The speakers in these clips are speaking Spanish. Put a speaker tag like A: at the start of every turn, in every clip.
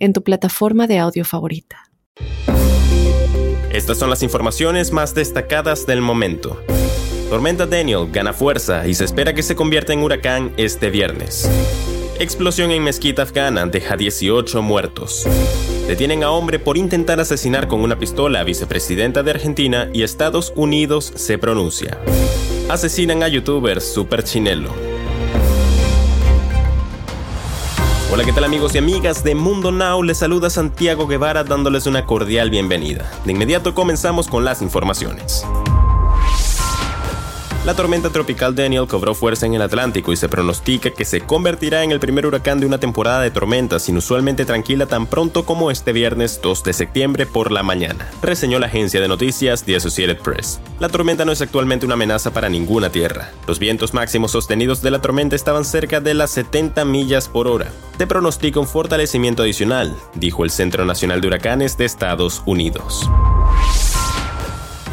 A: en tu plataforma de audio favorita.
B: Estas son las informaciones más destacadas del momento. Tormenta Daniel gana fuerza y se espera que se convierta en huracán este viernes. Explosión en mezquita afgana deja 18 muertos. Detienen a hombre por intentar asesinar con una pistola a vicepresidenta de Argentina y Estados Unidos se pronuncia. Asesinan a youtuber Super Chinelo. Hola, ¿qué tal amigos y amigas de Mundo Now? Les saluda Santiago Guevara dándoles una cordial bienvenida. De inmediato comenzamos con las informaciones. La tormenta tropical Daniel cobró fuerza en el Atlántico y se pronostica que se convertirá en el primer huracán de una temporada de tormentas inusualmente tranquila tan pronto como este viernes 2 de septiembre por la mañana, reseñó la agencia de noticias The Associated Press. La tormenta no es actualmente una amenaza para ninguna tierra. Los vientos máximos sostenidos de la tormenta estaban cerca de las 70 millas por hora. Se pronostica un fortalecimiento adicional, dijo el Centro Nacional de Huracanes de Estados Unidos.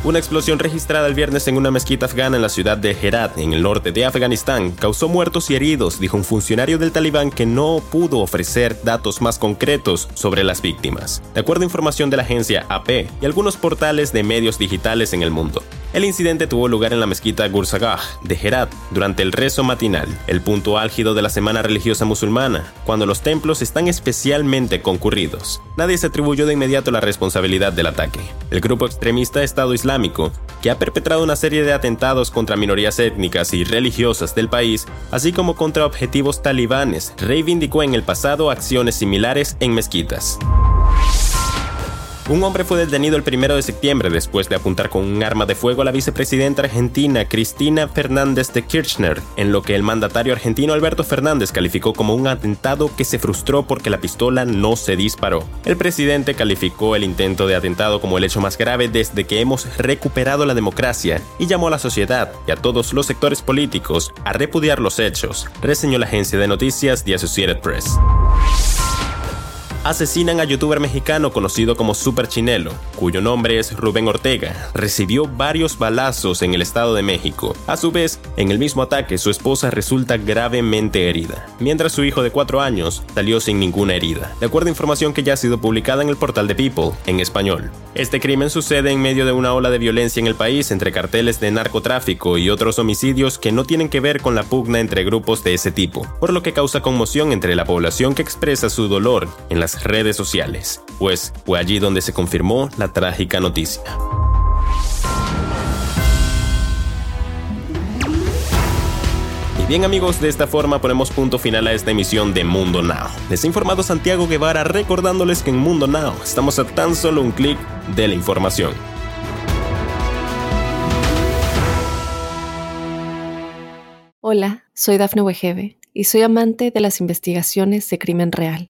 B: Una explosión registrada el viernes en una mezquita afgana en la ciudad de Herat, en el norte de Afganistán, causó muertos y heridos, dijo un funcionario del talibán que no pudo ofrecer datos más concretos sobre las víctimas, de acuerdo a información de la agencia AP y algunos portales de medios digitales en el mundo. El incidente tuvo lugar en la mezquita Gursagah de Herat durante el rezo matinal, el punto álgido de la semana religiosa musulmana, cuando los templos están especialmente concurridos. Nadie se atribuyó de inmediato la responsabilidad del ataque. El grupo extremista Estado Islámico, que ha perpetrado una serie de atentados contra minorías étnicas y religiosas del país, así como contra objetivos talibanes, reivindicó en el pasado acciones similares en mezquitas. Un hombre fue detenido el primero de septiembre después de apuntar con un arma de fuego a la vicepresidenta argentina Cristina Fernández de Kirchner, en lo que el mandatario argentino Alberto Fernández calificó como un atentado que se frustró porque la pistola no se disparó. El presidente calificó el intento de atentado como el hecho más grave desde que hemos recuperado la democracia y llamó a la sociedad y a todos los sectores políticos a repudiar los hechos, reseñó la agencia de noticias The Associated Press asesinan a youtuber mexicano conocido como Super Chinelo, cuyo nombre es Rubén Ortega. Recibió varios balazos en el Estado de México. A su vez, en el mismo ataque su esposa resulta gravemente herida, mientras su hijo de 4 años salió sin ninguna herida, de acuerdo a información que ya ha sido publicada en el portal de People, en español. Este crimen sucede en medio de una ola de violencia en el país entre carteles de narcotráfico y otros homicidios que no tienen que ver con la pugna entre grupos de ese tipo, por lo que causa conmoción entre la población que expresa su dolor en las redes sociales, pues fue allí donde se confirmó la trágica noticia. Y Bien amigos, de esta forma ponemos punto final a esta emisión de Mundo Now. Les ha informado Santiago Guevara recordándoles que en Mundo Now estamos a tan solo un clic de la información.
A: Hola, soy Dafne Wegebe y soy amante de las investigaciones de crimen real.